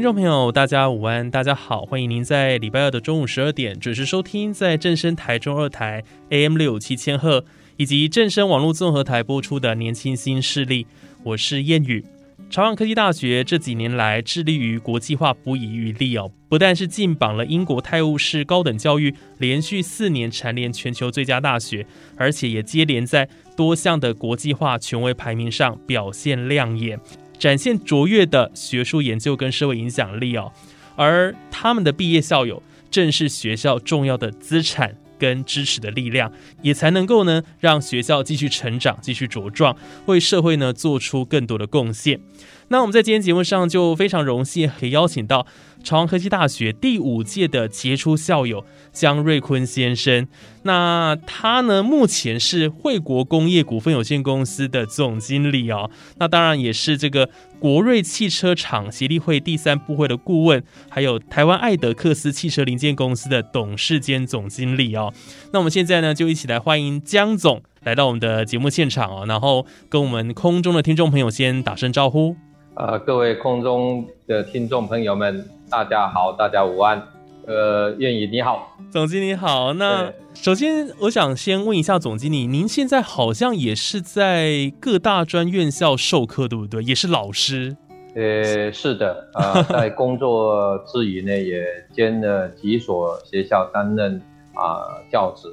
听众朋友，大家午安，大家好，欢迎您在礼拜二的中午十二点准时收听，在正声台中二台 AM 六七千赫以及正声网络综合台播出的《年轻新势力》，我是谚语。朝阳科技大学这几年来致力于国际化，不遗余力哦，不但是进榜了英国泰晤士高等教育连续四年蝉联全球最佳大学，而且也接连在多项的国际化权威排名上表现亮眼。展现卓越的学术研究跟社会影响力哦，而他们的毕业校友正是学校重要的资产跟支持的力量，也才能够呢让学校继续成长、继续茁壮，为社会呢做出更多的贡献。那我们在今天节目上就非常荣幸可以邀请到朝阳科技大学第五届的杰出校友江瑞坤先生。那他呢目前是惠国工业股份有限公司的总经理哦。那当然也是这个国瑞汽车厂协力会第三部会的顾问，还有台湾艾德克斯汽车零件公司的董事兼总经理哦。那我们现在呢就一起来欢迎江总来到我们的节目现场哦，然后跟我们空中的听众朋友先打声招呼。呃，各位空中的听众朋友们，大家好，大家午安。呃，燕宇你好，总经理好。那首先我想先问一下总经理，您现在好像也是在各大专院校授课，对不对？也是老师？呃，是的。啊，在工作之余呢，也兼了几所学校担任啊教职。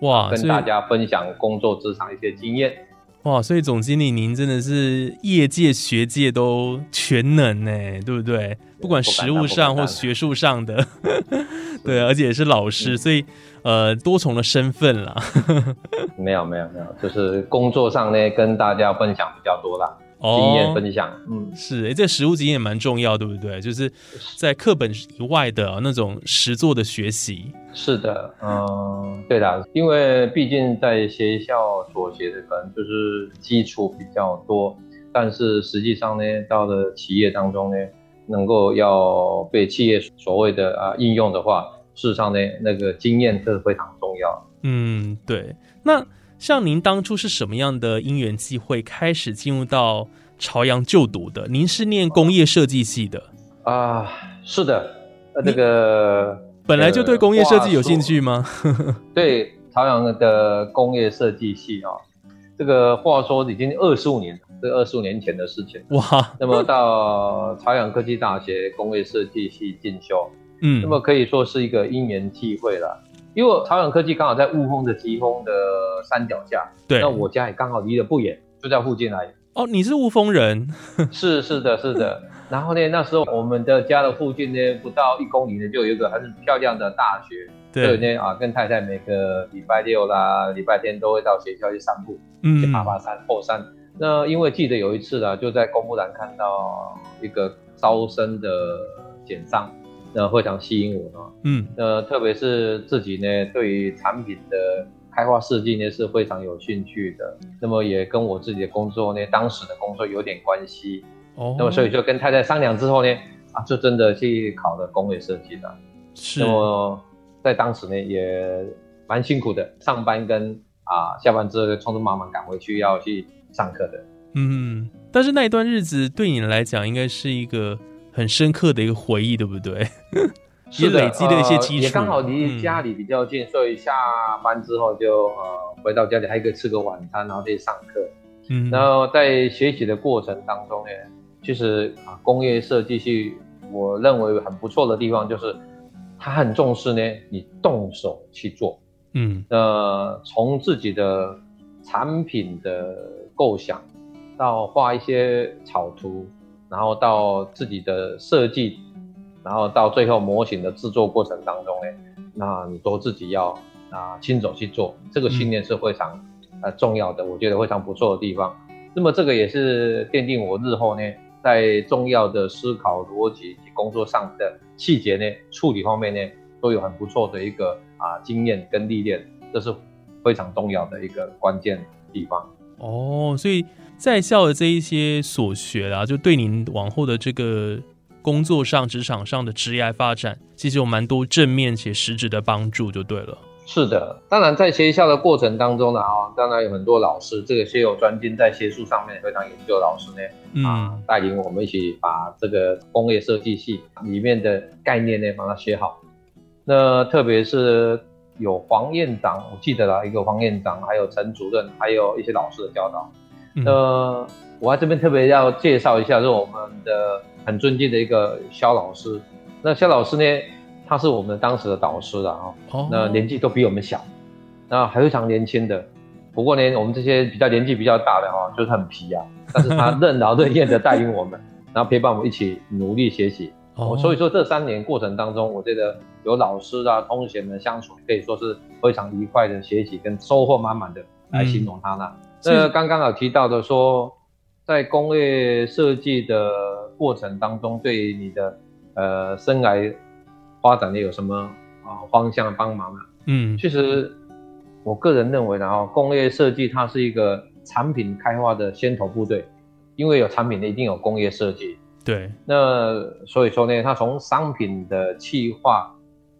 哇，跟大家分享工作职场一些经验。哇，所以总经理您真的是业界学界都全能呢，对不对？不管实务上或学术上的，对，而且也是老师，所以呃多重的身份啦。没有没有没有，就是工作上呢跟大家分享比较多啦。经验分享，嗯，是，哎，这实物经验蛮重要，对不对？就是在课本以外的那种实作的学习。是的，嗯，对的，因为毕竟在学校所学的可能就是基础比较多，但是实际上呢，到了企业当中呢，能够要被企业所谓的啊应用的话，事实上呢，那个经验是非常重要。嗯，对，那。像您当初是什么样的因缘际会开始进入到朝阳就读的？您是念工业设计系的啊？是的，呃，那个本来就对工业设计有兴趣吗？对，朝阳的工业设计系啊，这个话说已经二十五年，这二十五年前的事情哇。那么到朝阳科技大学工业设计系进修，嗯，那么可以说是一个因缘际会了。因为朝阳科技刚好在雾峰的疾风的山脚下，对，那我家也刚好离得不远，就在附近来。哦，你是雾峰人？是是的，是的。然后呢，那时候我们的家的附近呢，不到一公里呢，就有一个很漂亮的大学。对呢，啊，跟太太每个礼拜六啦、礼拜天都会到学校去散步，嗯，去爬爬山、后山。那因为记得有一次啊，就在公布栏看到一个招生的简章。那非常吸引我啊，嗯，那特别是自己呢，对于产品的开发设计呢是非常有兴趣的。那么也跟我自己的工作呢，当时的工作有点关系。哦，那么所以就跟太太商量之后呢，啊，就真的去考了工业设计的。是。那么在当时呢，也蛮辛苦的，上班跟啊下班之后匆匆忙忙赶回去要去上课的。嗯，但是那一段日子对你来讲，应该是一个。很深刻的一个回忆，对不对？也累积了一些基础，也刚好离家里比较近，所以下班之后就呃回到家里，还可以吃个晚餐，然后再上课。嗯，然后在学习的过程当中呢，其实啊，工业设计系我认为很不错的地方就是，他很重视呢，你动手去做。嗯，呃，从自己的产品的构想到画一些草图。然后到自己的设计，然后到最后模型的制作过程当中呢，那你都自己要啊亲手去做，这个信念是非常呃重要的，我觉得非常不错的地方。那么这个也是奠定我日后呢，在重要的思考逻辑及工作上的细节呢处理方面呢，都有很不错的一个啊经验跟历练，这是非常重要的一个关键地方。哦，所以在校的这一些所学啊，就对您往后的这个工作上、职场上的职业发展，其实有蛮多正面且实质的帮助，就对了。是的，当然在学校的过程当中呢，啊，当然有很多老师，这个学有专精在学术上面非常研究的老师呢，啊，带领我们一起把这个工业设计系里面的概念呢，把它学好。那特别是。有黄院长，我记得了一个黄院长，还有陈主任，还有一些老师的教导。呃，我在这边特别要介绍一下，是我们的很尊敬的一个肖老师。那肖老师呢，他是我们当时的导师的啊。哦。那年纪都比我们小，那非常年轻的。不过呢，我们这些比较年纪比较大的哈，就是很皮啊。但是他任劳任怨的带领我们，然后陪伴我们一起努力学习。哦。所以说这三年过程当中，我觉得。有老师啊，同学们相处可以说是非常愉快的学习跟收获满满的来形容他呢。那刚刚有提到的说，在工业设计的过程当中，对你的呃生涯发展的有什么啊方向帮忙呢？嗯，其实我个人认为呢，哦，工业设计它是一个产品开发的先头部队，因为有产品的一定有工业设计。对，那所以说呢，它从商品的企划。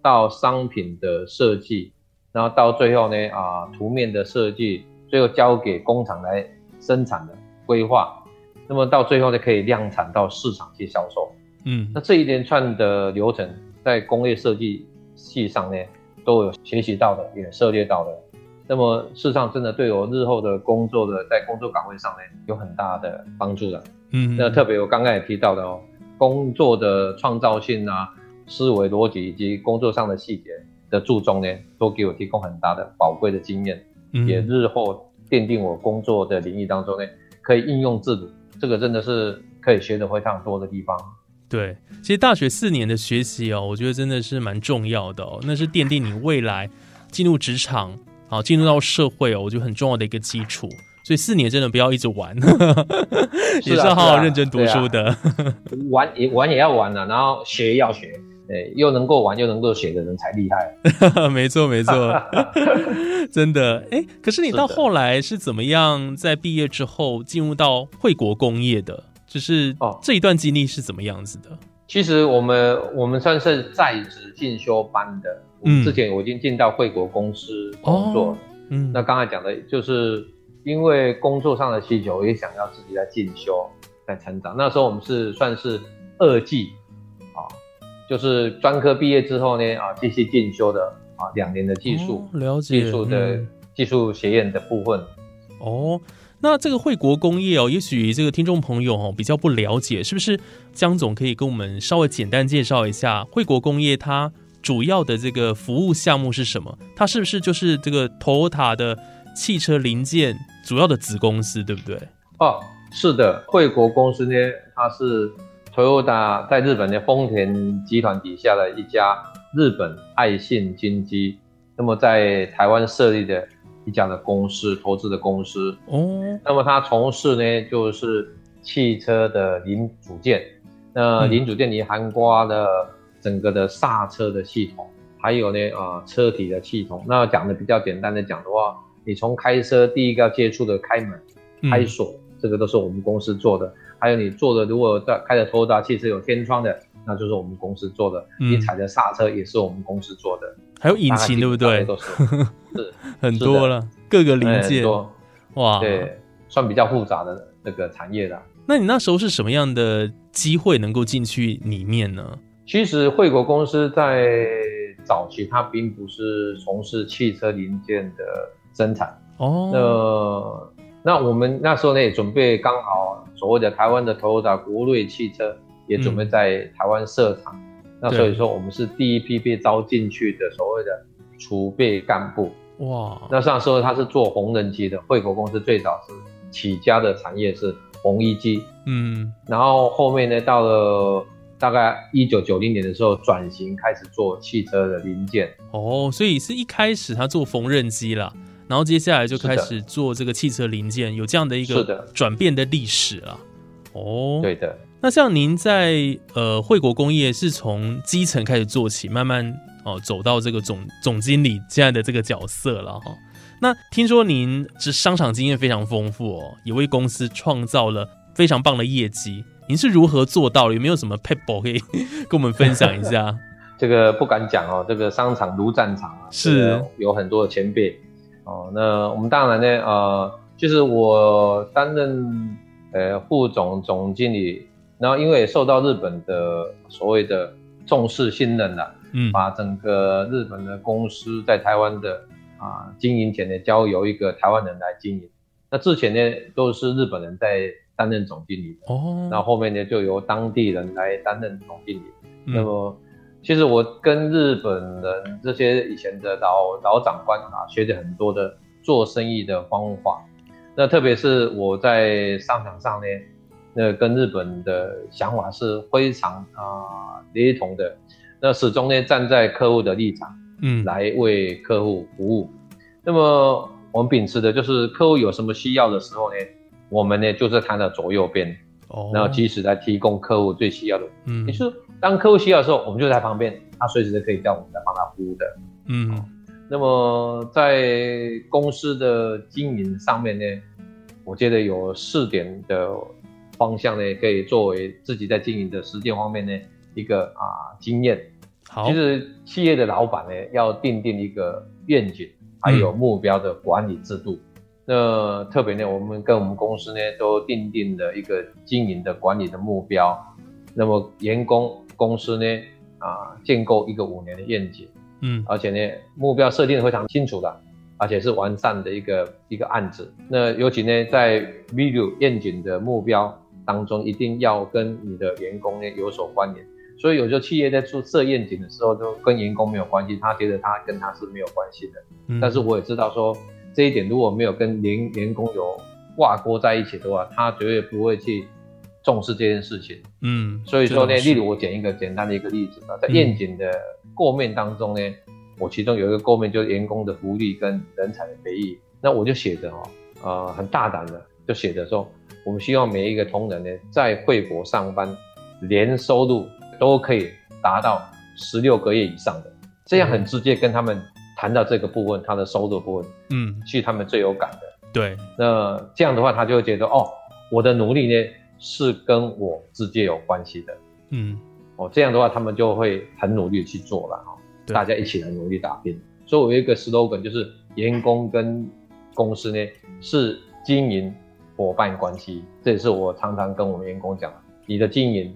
到商品的设计，然后到最后呢，啊，图面的设计，最后交给工厂来生产的规划，那么到最后呢，可以量产到市场去销售。嗯，那这一连串的流程，在工业设计系上呢，都有学习到的，也涉猎到的。那么事实上，真的对我日后的工作的在工作岗位上呢，有很大的帮助的。嗯，那特别我刚刚也提到的哦，工作的创造性啊。思维逻辑以及工作上的细节的注重呢，都给我提供很大的宝贵的经验，也日后奠定我工作的领域当中呢，可以应用自如。这个真的是可以学的非常多的地方。对，其实大学四年的学习哦，我觉得真的是蛮重要的哦，那是奠定你未来进入职场好进入到社会哦，我觉得很重要的一个基础。所以四年真的不要一直玩，也是要好好认真读书的。玩也玩也要玩的，然后学也要学。哎，又能够玩又能够写的人才厉害。没错，没错，真的。哎，可是你到后来是怎么样在毕业之后进入到惠国工业的？就是哦，这一段经历是怎么样子的？其实我们我们算是在职进修班的。嗯，之前我已经进到惠国公司工作。嗯，那刚才讲的就是因为工作上的需求，也想要自己在进修、在成长。那时候我们是算是二季。就是专科毕业之后呢，啊，继续进修的啊，两年的技术，了解技术的技术学院的部分。哦，那这个惠国工业哦，也许这个听众朋友哦比较不了解，是不是？江总可以跟我们稍微简单介绍一下惠国工业它主要的这个服务项目是什么？它是不是就是这个 Toyota 的汽车零件主要的子公司，对不对？哦，是的，惠国公司呢，它是。Toyota 在日本的丰田集团底下的一家日本爱信金机，那么在台湾设立的一家的公司，投资的公司。哦，那么他从事呢就是汽车的零组件，那零组件里含括了整个的刹车的系统，还有呢啊车体的系统。那讲的比较简单的讲的话，你从开车第一个要接触的开门、开锁，这个都是我们公司做的。还有你坐的，如果在开的拖大汽车有天窗的，那就是我们公司做的；你踩的刹车也是我们公司做的。还有引擎，对不对？都是 是很多了，各个零件哇，对，算比较复杂的那个产业的。那你那时候是什么样的机会能够进去里面呢？其实惠国公司在早期它并不是从事汽车零件的生产哦。那那我们那时候呢也准备刚好。所谓的台湾的 Toyota 国瑞汽车也准备在台湾设厂，那所以说我们是第一批被招进去的所谓的储备干部。哇，那上时候他是做红人机的，惠国公司最早是起家的产业是缝衣机，嗯，然后后面呢，到了大概一九九零年的时候，转型开始做汽车的零件。哦，所以是一开始他做缝纫机了，然后接下来就开始做这个汽车零件，有这样的一个转变的历史了。哦，对的，那像您在呃惠国工业是从基层开始做起，慢慢哦走到这个总总经理现在的这个角色了哈。那听说您这商场经验非常丰富哦，也为公司创造了非常棒的业绩。您是如何做到的？有没有什么 people 可以跟我们分享一下？这个不敢讲哦，这个商场如战场啊，是这个有很多的前辈哦。那我们当然呢，呃，就是我担任呃副总总经理，然后因为受到日本的所谓的重视信任了、嗯，把整个日本的公司在台湾的啊经营权呢交由一个台湾人来经营。那之前呢都是日本人在担任总经理，哦，那后面呢就由当地人来担任总经理。嗯那么，其实我跟日本人这些以前的老老长官啊，学着很多的做生意的方法。那特别是我在商场上呢，那跟日本的想法是非常啊、雷同的。那始终呢站在客户的立场嗯，来为客户服务。那么我们秉持的就是客户有什么需要的时候呢，我们呢就在他的左右边，哦，然后及时来提供客户最需要的嗯也就是当客户需要的时候，我们就在旁边，他随时都可以叫我们来帮他服务的。嗯那么在公司的经营上面呢，我觉得有四点的方向呢，可以作为自己在经营的实践方面呢一个啊经验。好，其实企业的老板呢，要定定一个愿景，还有目标的管理制度。那特别呢，我们跟我们公司呢都定定了一个经营的管理的目标。那么员工公司呢啊建构一个五年的愿景，嗯而且呢目标设定的非常清楚的，而且是完善的一个一个案子。那尤其呢在 video 愿景的目标当中，一定要跟你的员工呢有所关联。所以有时候企业在做设愿景的时候，都跟员工没有关系，他觉得他跟他是没有关系的。嗯，但是我也知道说这一点如果没有跟员员工有挂钩在一起的话，他绝对不会去重视这件事情。嗯，所以说呢，例如我讲一个简单的一个例子啊，在嗯。愿景的构面当中呢，我其中有一个构面就是员工的福利跟人才的培育，那我就写着哦，呃，很大胆的就写着说，我们希望每一个同仁呢，在惠国上班，年收入都可以达到十六个月以上的，这样很直接跟他们谈到这个部分，他的收入部分，嗯，是他们最有感的。对，那这样的话，他就会觉得哦，我的努力呢是跟我直接有关系的。嗯哦，这样的话，他们就会很努力地去做了大家一起来努力打拼。所以我有一个 slogan，就是员工跟公司呢是经营伙伴关系，这也是我常常跟我们员工讲的。你的经营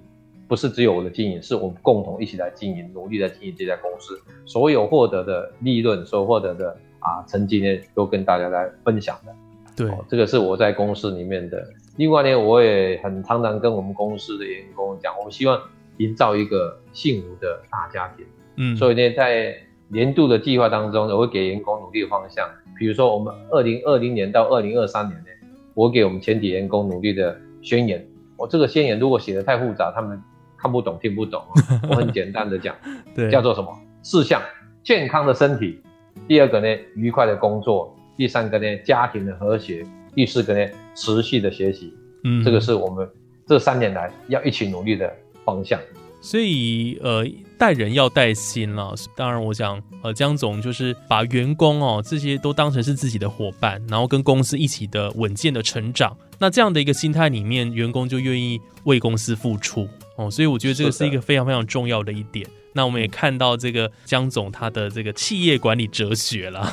不是只有我的经营，是我们共同一起来经营，努力来经营这家公司。所有获得的利润，所获得的啊成绩呢，都跟大家来分享的。对，哦，这个是我在公司里面的。另外呢，我也很常常跟我们公司的员工讲，我们希望营造一个幸福的大家庭。嗯，所以呢，在年度的计划当中，我会给员工努力的方向。比如说，我们二零二零年到二零二三年呢，我给我们全体员工努力的宣言。我这个宣言如果写的太复杂，他们看不懂、听不懂、哦。我很简单的讲，对，叫做什么？四项：健康的身体；第二个呢，愉快的工作；第三个呢，家庭的和谐；第四个呢，持续的学习。嗯，这个是我们这三年来要一起努力的方向。所以呃，带人要带心了。当然，我想呃，江总就是把员工哦这些都当成是自己的伙伴，然后跟公司一起的稳健的成长。那这样的一个心态里面，员工就愿意为公司付出哦。所以我觉得这个是一个非常非常重要的一点。那我们也看到这个江总他的这个企业管理哲学了，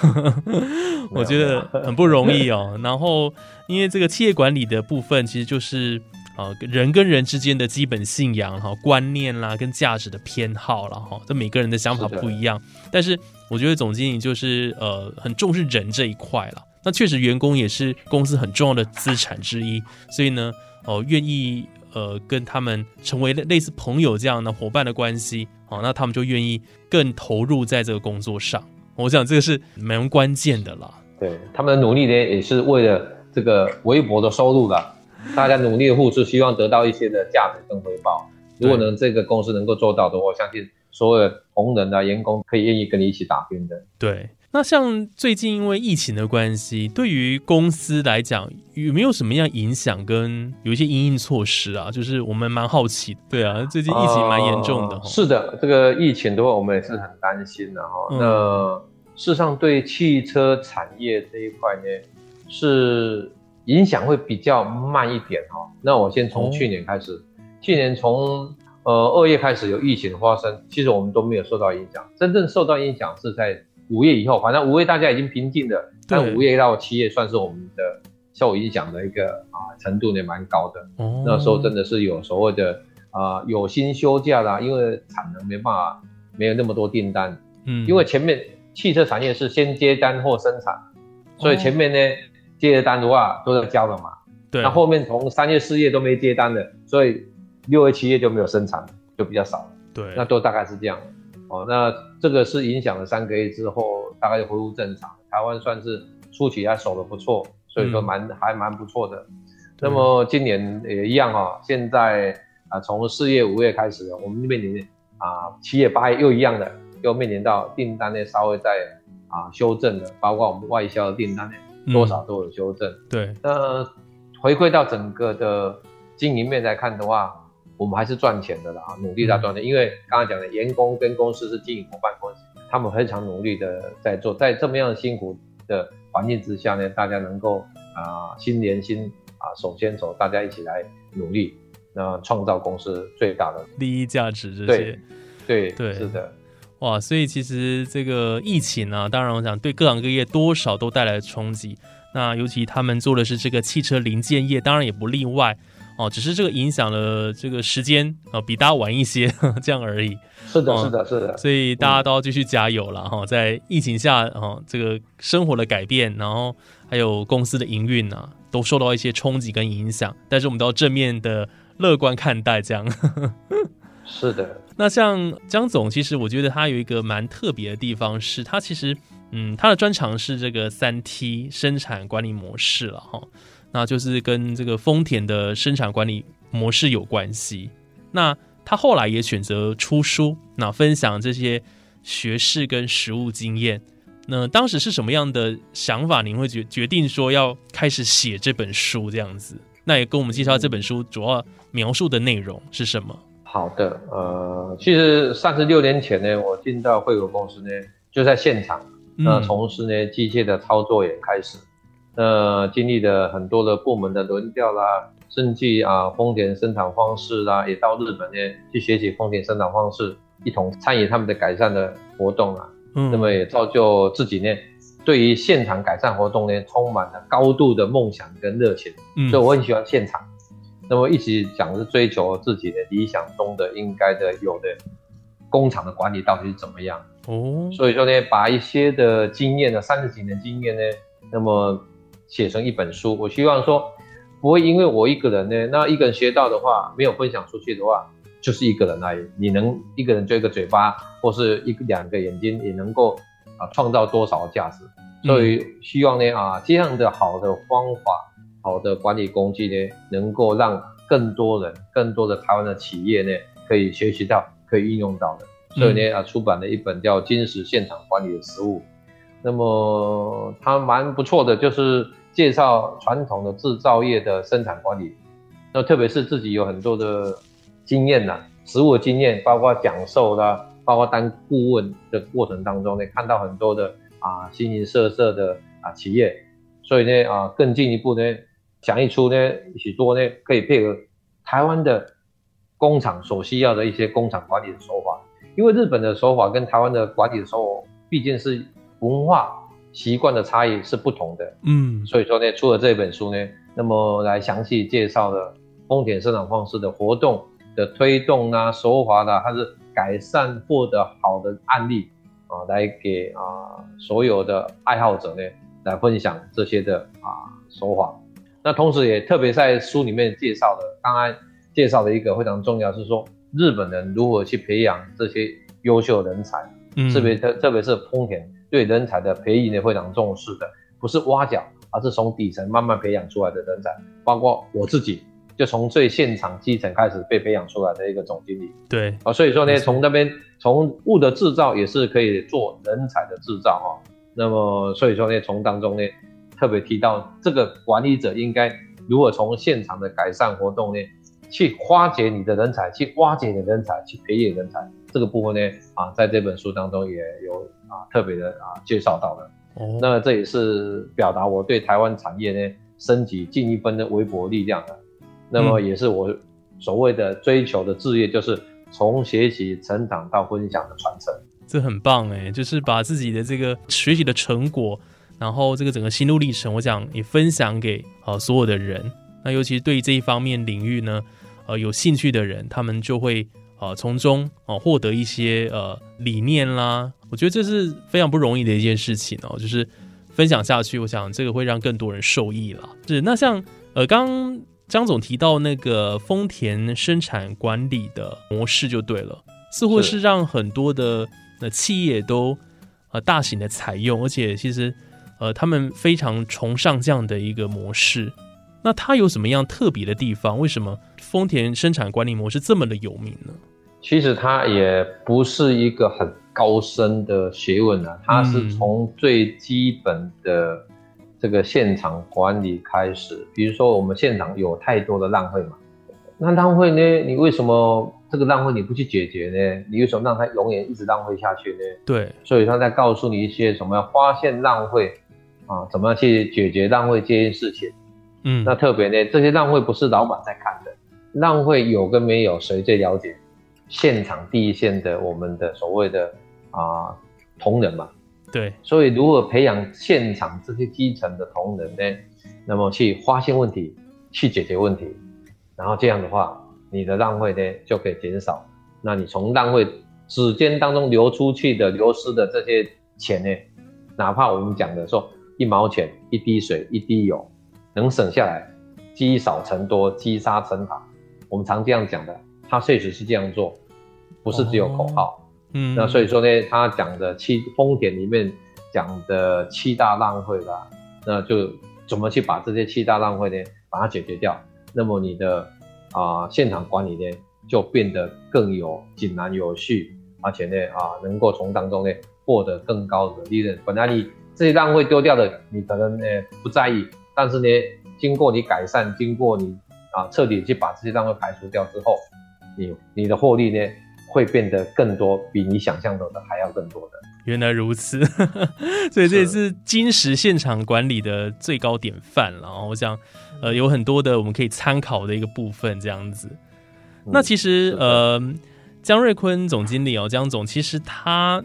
我觉得很不容易哦。然后因为这个企业管理的部分，其实就是啊人跟人之间的基本信仰哈、观念啦，跟价值的偏好了哈，这每个人的想法不一样。但是我觉得总经理就是呃很重视人这一块了。那确实员工也是公司很重要的资产之一，所以呢，哦、愿意呃跟他们成为类类似朋友这样的伙伴的关系，哦，那他们就愿意更投入在这个工作上。我想这个是蛮关键的啦。对他们的努力呢，也是为了这个微薄的收入啦，大家努力的付出，希望得到一些的价值跟回报。如果能这个公司能够做到的话，我相信所有的同仁啊、员工可以愿意跟你一起打拼的。对。那像最近因为疫情的关系，对于公司来讲有没有什么样影响？跟有一些应应措施啊，就是我们蛮好奇。对啊，最近疫情蛮严重的。是的，这个疫情的话，我们也是很担心的哈。那事实上，对汽车产业这一块呢，是影响会比较慢一点哈。那我先从去年开始，去年从呃二月开始有疫情发生，其实我们都没有受到影响。真正受到影响是在。五月以后，反正五月大家已经平静了，但五月到七月算是我们的受影响的一个啊程度也蛮高的。哦，那时候真的是有所谓的啊有薪休假啦，因为产能没办法，没有那么多订单。嗯，因为前面汽车产业是先接单或生产，所以前面呢接的单的话都在交了嘛。对，那后面从三月四月都没接单的，所以六月七月就没有生产，就比较少。对，那都大概是这样。哦，那这个是影响了三个月之后，大概就恢复正常。台湾算是初期还守得不错，所以说蛮还蛮不错的。那么今年也一样哈，现在啊从四月五月开始，我们面临啊七月八月又一样的，又面临到订单呢稍微在啊修正的，包括我们外销的订单呢多少都有修正。对，那回归到整个的经营面来看的话。我们还是赚钱的啦，努力在赚钱。因为刚刚讲的，员工跟公司是经营伙伴关系，他们非常努力的在做，在这么样辛苦的环境之下呢，大家能够啊心连心啊手牵手，大家一起来努力，那创造公司最大的利益价值这些。对对是的，哇！所以其实这个疫情呢，当然我想对各行各业多少都带来冲击。那尤其他们做的是这个汽车零件业，当然也不例外。哦，只是这个影响了这个时间啊，比大家晚一些 这样而已。是的，是的，是的。所以大家都要继续加油了哈，在疫情下哦，这个生活的改变，然后还有公司的营运啊，都受到一些冲击跟影响。但是我们都要正面的乐观看待，这样。是的。那像江总，其实我觉得他有一个蛮特别的地方，是他其实嗯，他的专长是这个三 T 生产管理模式了哈。那就是跟这个丰田的生产管理模式有关系。那他后来也选择出书，那分享这些学识跟实务经验。那当时是什么样的想法？您会决决定说要开始写这本书这样子？那也跟我们介绍这本书主要描述的内容是什么？好的，呃，其实三十六年前呢，我进到惠友公司呢，就在现场，那，从事呢机械的操作也开始。那经历了很多的部门的轮调啦，甚至啊丰田生产方式啦，也到日本呢去学习丰田生产方式，一同参与他们的改善的活动啊。嗯，那么也造就自己呢，对于现场改善活动呢，充满了高度的梦想跟热情。嗯，所以我很喜欢现场。那么一直讲是追求自己的理想中的应该的有的工厂的管理到底是怎么样。哦，所以说呢，把一些的经验呢，三十几年经验呢，那么。写成一本书，我希望说不会因为我一个人呢，那一个人学到的话，没有分享出去的话，就是一个人而已。你能一个人做一个嘴巴，或是一两个眼睛，也能够啊创造多少价值？所以希望呢啊这样的好的方法、好的管理工具呢，能够让更多人、更多的台湾的企业呢，可以学习到、可以运用到的。所以呢啊出版了一本叫《金石现场管理的实务》，那么他蛮不错的，就是。介绍传统的制造业的生产管理，那特别是自己有很多的经验呐，实务经验，包括讲授啦，包括当顾问的过程当中呢，看到很多的啊形形色色的啊企业，所以呢啊更进一步呢讲一出呢许多呢可以配合台湾的工厂所需要的一些工厂管理的手法，因为日本的手法跟台湾的管理的手法毕竟是文化。习惯的差异是不同的，嗯，所以说呢，出了这本书呢，那么来详细介绍了丰田生产方式的活动的推动啊，手法的它是改善获得好的案例啊，来给啊所有的爱好者呢来分享这些的啊手法。那同时也特别在书里面介绍的，刚刚介绍的一个非常重要是说日本人如何去培养这些优秀人才，嗯特别特特别是丰田。对人才的培育呢非常重视的，不是挖角，而是从底层慢慢培养出来的人才，包括我自己，就从最现场基层开始被培养出来的一个总经理。对啊，所以说呢，从那边从物的制造也是可以做人才的制造哦。那么所以说呢，从当中呢，特别提到这个管理者应该如何从现场的改善活动呢，去花掘你的人才，去挖掘你的人才，去培养人才。这个部分呢，啊，在这本书当中也有啊特别的啊介绍到的。哦，那这也是表达我对台湾产业呢升级进一分的微薄力量的。那么也是我所谓的追求的置业，就是从学习成长到分享的传承。这很棒哎，就是把自己的这个学习的成果，然后这个整个心路历程，我想也分享给呃所有的人。那尤其是对这一方面领域呢，呃有兴趣的人，他们就会。啊，从中啊获得一些呃理念啦，我觉得这是非常不容易的一件事情哦。就是分享下去，我想这个会让更多人受益啦。是那像呃，刚张总提到那个丰田生产管理的模式就对了，似乎是让很多的呃企业都呃大型的采用，而且其实呃他们非常崇尚这样的一个模式。那它有什么样特别的地方？为什么丰田生产管理模式这么的有名呢？其实它也不是一个很高深的学问啊，它是从最基本的这个现场管理开始。比如说，我们现场有太多的浪费嘛，那浪费呢？你为什么这个浪费你不去解决呢？你为什么让它永远一直浪费下去呢？对，所以他在告诉你一些什么要发现浪费啊，怎么样去解决浪费这件事情。嗯，那特别呢，这些浪费不是老板在看的，浪费有跟没有谁最了解？现场第一线的我们的所谓的啊同仁嘛，对，所以如何培养现场这些基层的同仁呢？那么去发现问题，去解决问题，然后这样的话，你的浪费呢就可以减少。那你从浪费指尖当中流出去的、流失的这些钱呢，哪怕我们讲的说一毛钱、一滴水、一滴油，能省下来，积少成多，积沙成塔，我们常这样讲的，他确实是这样做。不是只有口号，嗯，那所以说呢，他讲的七丰田里面讲的七大浪费啦，那就怎么去把这些七大浪费呢，把它解决掉？那么你的啊现场管理呢，就变得更有井然有序，而且呢啊能够从当中呢获得更高的利润。本来你这些浪费丢掉的，你可能呢不在意，但是呢经过你改善，经过你啊彻底去把这些浪费排除掉之后，你你的获利呢？会变得更多，比你想象中的还要更多的。原来如此，所以这也是金石现场管理的最高典范了。我想，呃，有很多的我们可以参考的一个部分，这样子。那其实，呃，江瑞坤总经理哦，江总其实他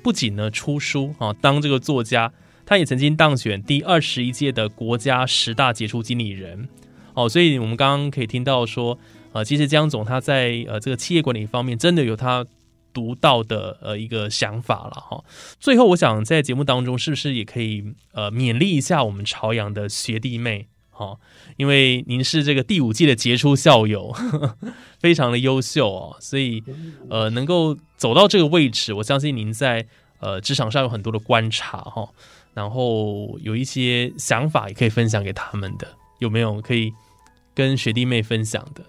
不仅呢出书啊，当这个作家，他也曾经当选第二十一届的国家十大杰出经理人。哦，所以我们刚刚可以听到说。呃，其实江总他在呃这个企业管理方面真的有他独到的呃一个想法了哈。最后，我想在节目当中是不是也可以呃勉励一下我们朝阳的学弟妹哈？因为您是这个第五季的杰出校友，非常的优秀哦，所以呃能够走到这个位置，我相信您在呃职场上有很多的观察哈，然后有一些想法也可以分享给他们的，有没有可以跟学弟妹分享的？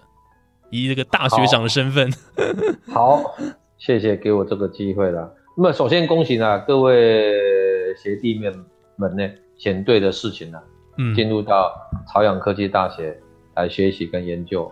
以这个大学长的身份，好，谢谢给我这个机会了。那么首先恭喜呢各位学弟妹们呢选对的事情了，嗯，进入到朝阳科技大学来学习跟研究。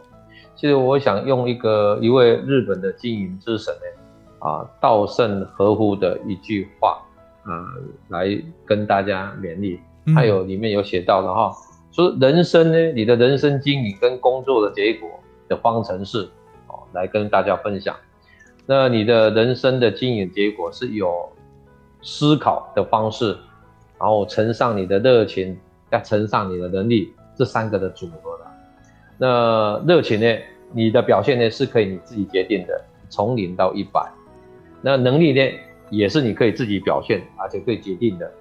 其实我想用一个一位日本的经营之神呢，啊，稻盛和夫的一句话啊，来跟大家勉励。还有里面有写到的哈，说人生呢，你的人生经营跟工作的结果。的方程式，哦，来跟大家分享。那你的人生的经营结果是有思考的方式，然后乘上你的热情，再乘上你的能力，这三个的组合的。那热情呢，你的表现呢是可以你自己决定的，从零到一百。那能力呢，也是你可以自己表现，而且可以决定的，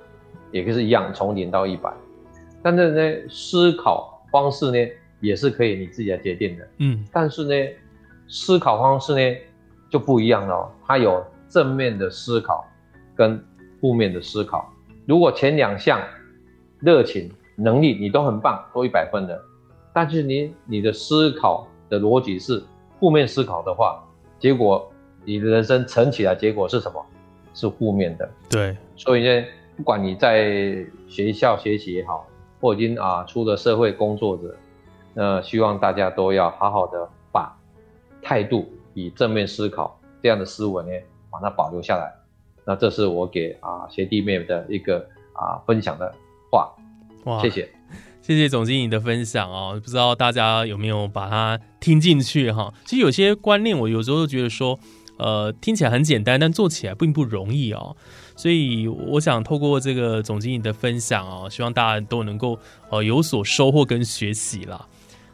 也可以是一样，从零到一百。但是呢，思考方式呢？也是可以你自己来决定的，嗯，但是呢，思考方式呢就不一样了，它有正面的思考跟负面的思考。如果前两项热情能力你都很棒，都一百分的，但是你你的思考的逻辑是负面思考的话，结果你的人生成起来，结果是什么？是负面的。对，所以呢，不管你在学校学习也好，或已经啊出了社会工作者，那希望大家都要好好的把态度以正面思考这样的思维呢，把它保留下来。那这是我给啊学弟妹的一个啊分享的话。哇，谢谢，谢谢总经理的分享哦。不知道大家有没有把它听进去哈？其实有些观念，我有时候觉得说，呃，听起来很简单，但做起来并不容易哦。所以我想透过这个总经理的分享哦，希望大家都能够呃有所收获跟学习啦。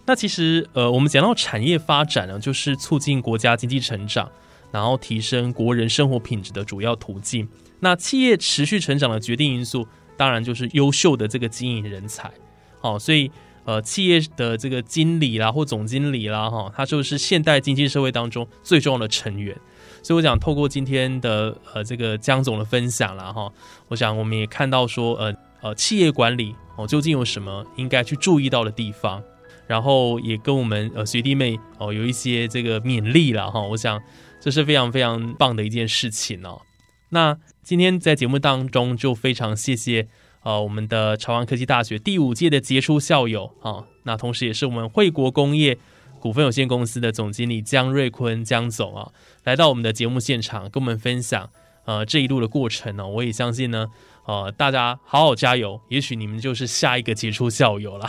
那其实呃，我们讲到产业发展呢，就是促进国家经济成长，然后提升国人生活品质的主要途径。那企业持续成长的决定因素。当然就是优秀的这个经营人才，好，所以呃，企业的这个经理啦或总经理啦，哈，他就是现代经济社会当中最重要的成员。所以我想透过今天的呃这个江总的分享啦，哈，我想我们也看到说，呃呃，企业管理哦究竟有什么应该去注意到的地方，然后也跟我们呃学弟妹哦有一些这个勉励了哈。我想这是非常非常棒的一件事情哦。那今天在节目当中就非常谢谢呃我们的朝阳科技大学第五届的杰出校友啊，那同时也是我们惠国工业股份有限公司的总经理江瑞坤江总啊，来到我们的节目现场跟我们分享呃这一路的过程呢，我也相信呢呃大家好好加油，也许你们就是下一个杰出校友了。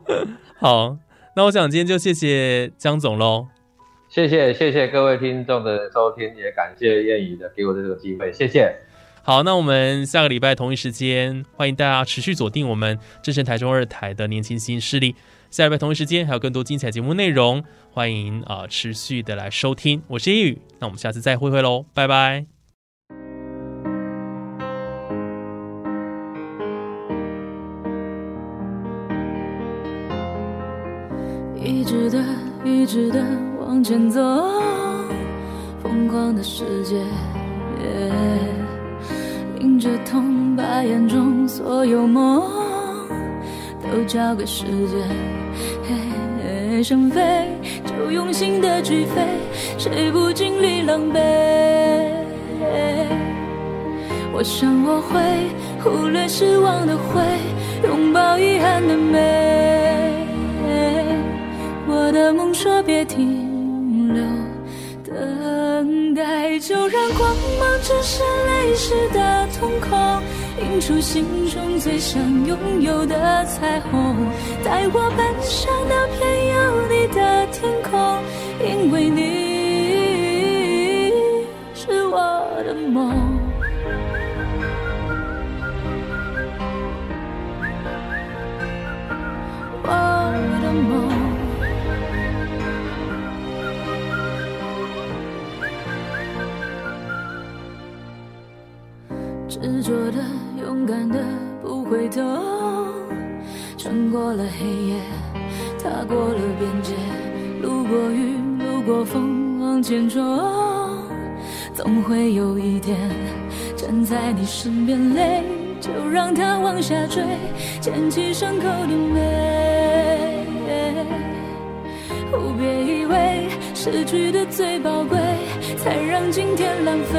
好，那我想今天就谢谢江总喽。谢谢谢谢各位听众的收听，也感谢燕宇的给我的这个机会，谢谢。好，那我们下个礼拜同一时间，欢迎大家持续锁定我们正声台中二台的年轻新势力。下礼拜同一时间还有更多精彩节目内容，欢迎啊持续的来收听。我是燕宇，那我们下次再会会喽，拜拜。一直的，一直的。往前走，疯狂的世界，迎着痛，把眼中所有梦都交给时间。想飞就用心的去飞，谁不经历狼狈？我想我会忽略失望的灰，拥抱遗憾的美。我的梦说别停。留等待，就让光芒折射泪湿的瞳孔，映出心中最想拥有的彩虹。带我奔向那片有你的天空，因为你是我的梦。说的，勇敢的，不回头，穿过了黑夜，踏过了边界，路过雨，路过风，往前冲，总会有一天站在你身边，泪就让它往下坠，捡起伤口的美。别以为失去的最宝贵，才让今天浪费。